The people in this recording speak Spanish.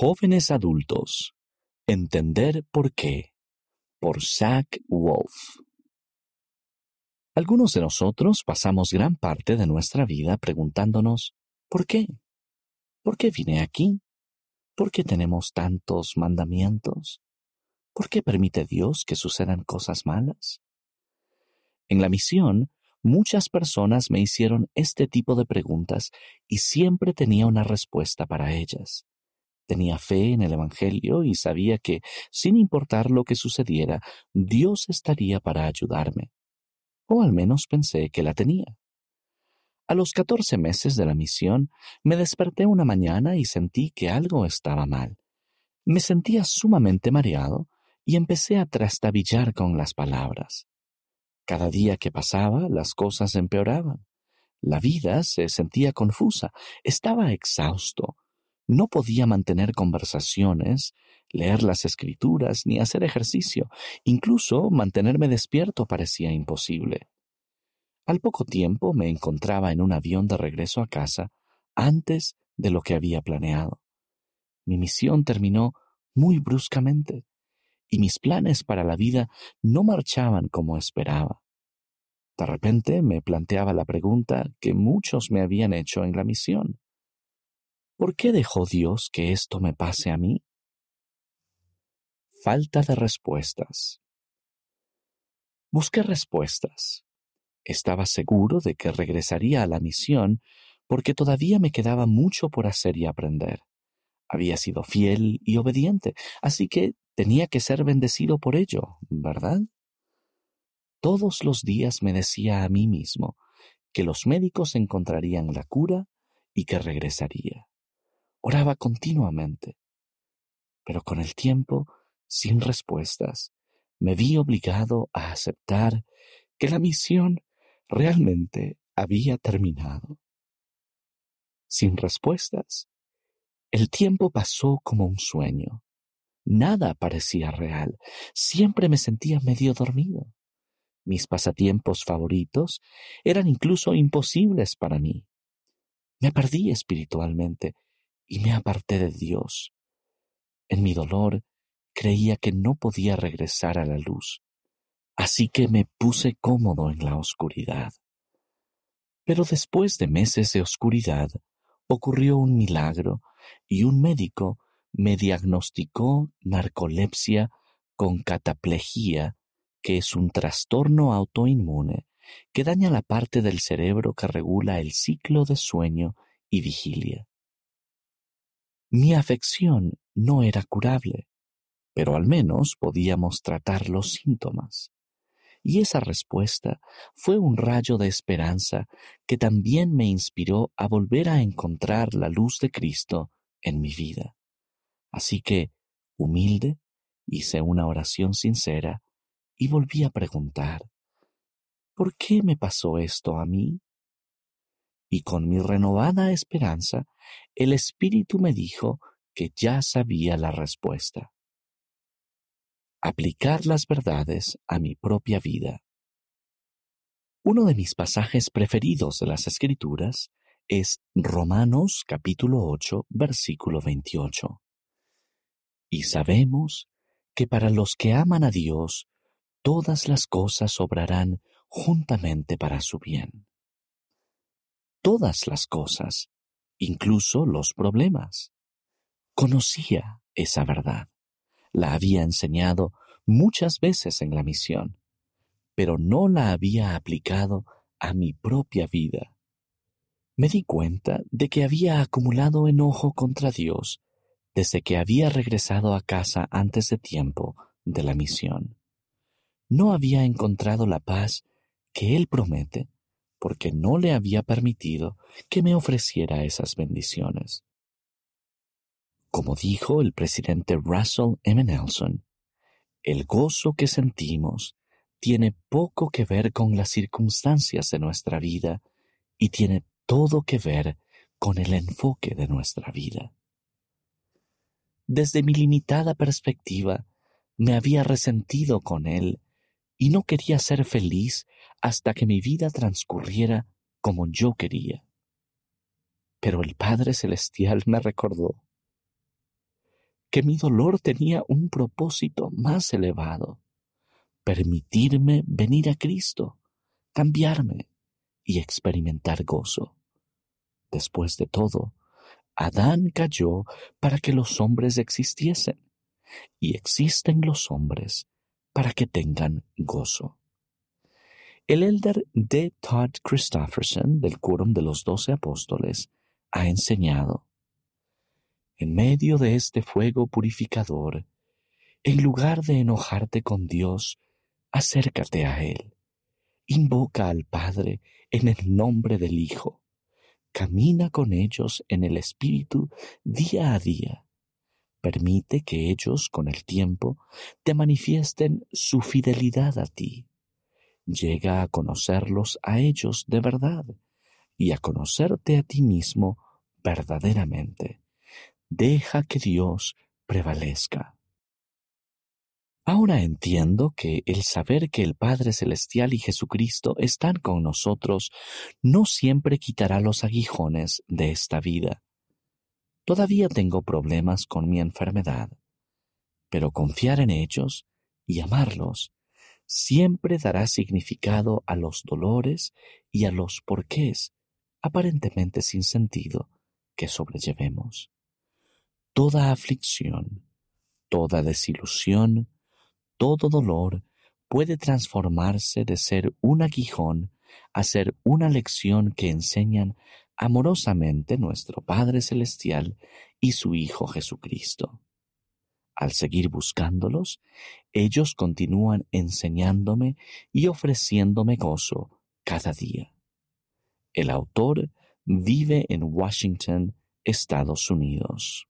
Jóvenes adultos. Entender por qué. Por Zach Wolf. Algunos de nosotros pasamos gran parte de nuestra vida preguntándonos ¿por qué? ¿Por qué vine aquí? ¿Por qué tenemos tantos mandamientos? ¿Por qué permite Dios que sucedan cosas malas? En la misión, muchas personas me hicieron este tipo de preguntas y siempre tenía una respuesta para ellas. Tenía fe en el Evangelio y sabía que, sin importar lo que sucediera, Dios estaría para ayudarme. O al menos pensé que la tenía. A los catorce meses de la misión, me desperté una mañana y sentí que algo estaba mal. Me sentía sumamente mareado y empecé a trastabillar con las palabras. Cada día que pasaba, las cosas empeoraban. La vida se sentía confusa, estaba exhausto, no podía mantener conversaciones, leer las escrituras ni hacer ejercicio. Incluso mantenerme despierto parecía imposible. Al poco tiempo me encontraba en un avión de regreso a casa antes de lo que había planeado. Mi misión terminó muy bruscamente y mis planes para la vida no marchaban como esperaba. De repente me planteaba la pregunta que muchos me habían hecho en la misión. ¿Por qué dejó Dios que esto me pase a mí? Falta de respuestas. Busqué respuestas. Estaba seguro de que regresaría a la misión porque todavía me quedaba mucho por hacer y aprender. Había sido fiel y obediente, así que tenía que ser bendecido por ello, ¿verdad? Todos los días me decía a mí mismo que los médicos encontrarían la cura y que regresaría. Oraba continuamente. Pero con el tiempo, sin respuestas, me vi obligado a aceptar que la misión realmente había terminado. Sin respuestas, el tiempo pasó como un sueño. Nada parecía real. Siempre me sentía medio dormido. Mis pasatiempos favoritos eran incluso imposibles para mí. Me perdí espiritualmente y me aparté de Dios. En mi dolor creía que no podía regresar a la luz, así que me puse cómodo en la oscuridad. Pero después de meses de oscuridad ocurrió un milagro y un médico me diagnosticó narcolepsia con cataplejía, que es un trastorno autoinmune que daña la parte del cerebro que regula el ciclo de sueño y vigilia. Mi afección no era curable, pero al menos podíamos tratar los síntomas. Y esa respuesta fue un rayo de esperanza que también me inspiró a volver a encontrar la luz de Cristo en mi vida. Así que, humilde, hice una oración sincera y volví a preguntar, ¿por qué me pasó esto a mí? Y con mi renovada esperanza, el Espíritu me dijo que ya sabía la respuesta. Aplicar las verdades a mi propia vida. Uno de mis pasajes preferidos de las Escrituras es Romanos capítulo 8, versículo 28. Y sabemos que para los que aman a Dios, todas las cosas obrarán juntamente para su bien todas las cosas, incluso los problemas. Conocía esa verdad. La había enseñado muchas veces en la misión, pero no la había aplicado a mi propia vida. Me di cuenta de que había acumulado enojo contra Dios desde que había regresado a casa antes de tiempo de la misión. No había encontrado la paz que Él promete porque no le había permitido que me ofreciera esas bendiciones. Como dijo el presidente Russell M. Nelson, el gozo que sentimos tiene poco que ver con las circunstancias de nuestra vida y tiene todo que ver con el enfoque de nuestra vida. Desde mi limitada perspectiva, me había resentido con él y no quería ser feliz hasta que mi vida transcurriera como yo quería. Pero el Padre Celestial me recordó, que mi dolor tenía un propósito más elevado, permitirme venir a Cristo, cambiarme y experimentar gozo. Después de todo, Adán cayó para que los hombres existiesen, y existen los hombres para que tengan gozo. El elder D. Todd Christofferson del Quórum de los Doce Apóstoles ha enseñado, en medio de este fuego purificador, en lugar de enojarte con Dios, acércate a Él. Invoca al Padre en el nombre del Hijo Camina con ellos en el Espíritu día a día. Permite que ellos, con el tiempo, te manifiesten su fidelidad a ti. Llega a conocerlos a ellos de verdad y a conocerte a ti mismo verdaderamente. Deja que Dios prevalezca. Ahora entiendo que el saber que el Padre Celestial y Jesucristo están con nosotros no siempre quitará los aguijones de esta vida. Todavía tengo problemas con mi enfermedad, pero confiar en ellos y amarlos siempre dará significado a los dolores y a los porqués, aparentemente sin sentido, que sobrellevemos. Toda aflicción, toda desilusión, todo dolor puede transformarse de ser un aguijón a ser una lección que enseñan amorosamente nuestro Padre Celestial y su Hijo Jesucristo. Al seguir buscándolos, ellos continúan enseñándome y ofreciéndome gozo cada día. El autor vive en Washington, Estados Unidos.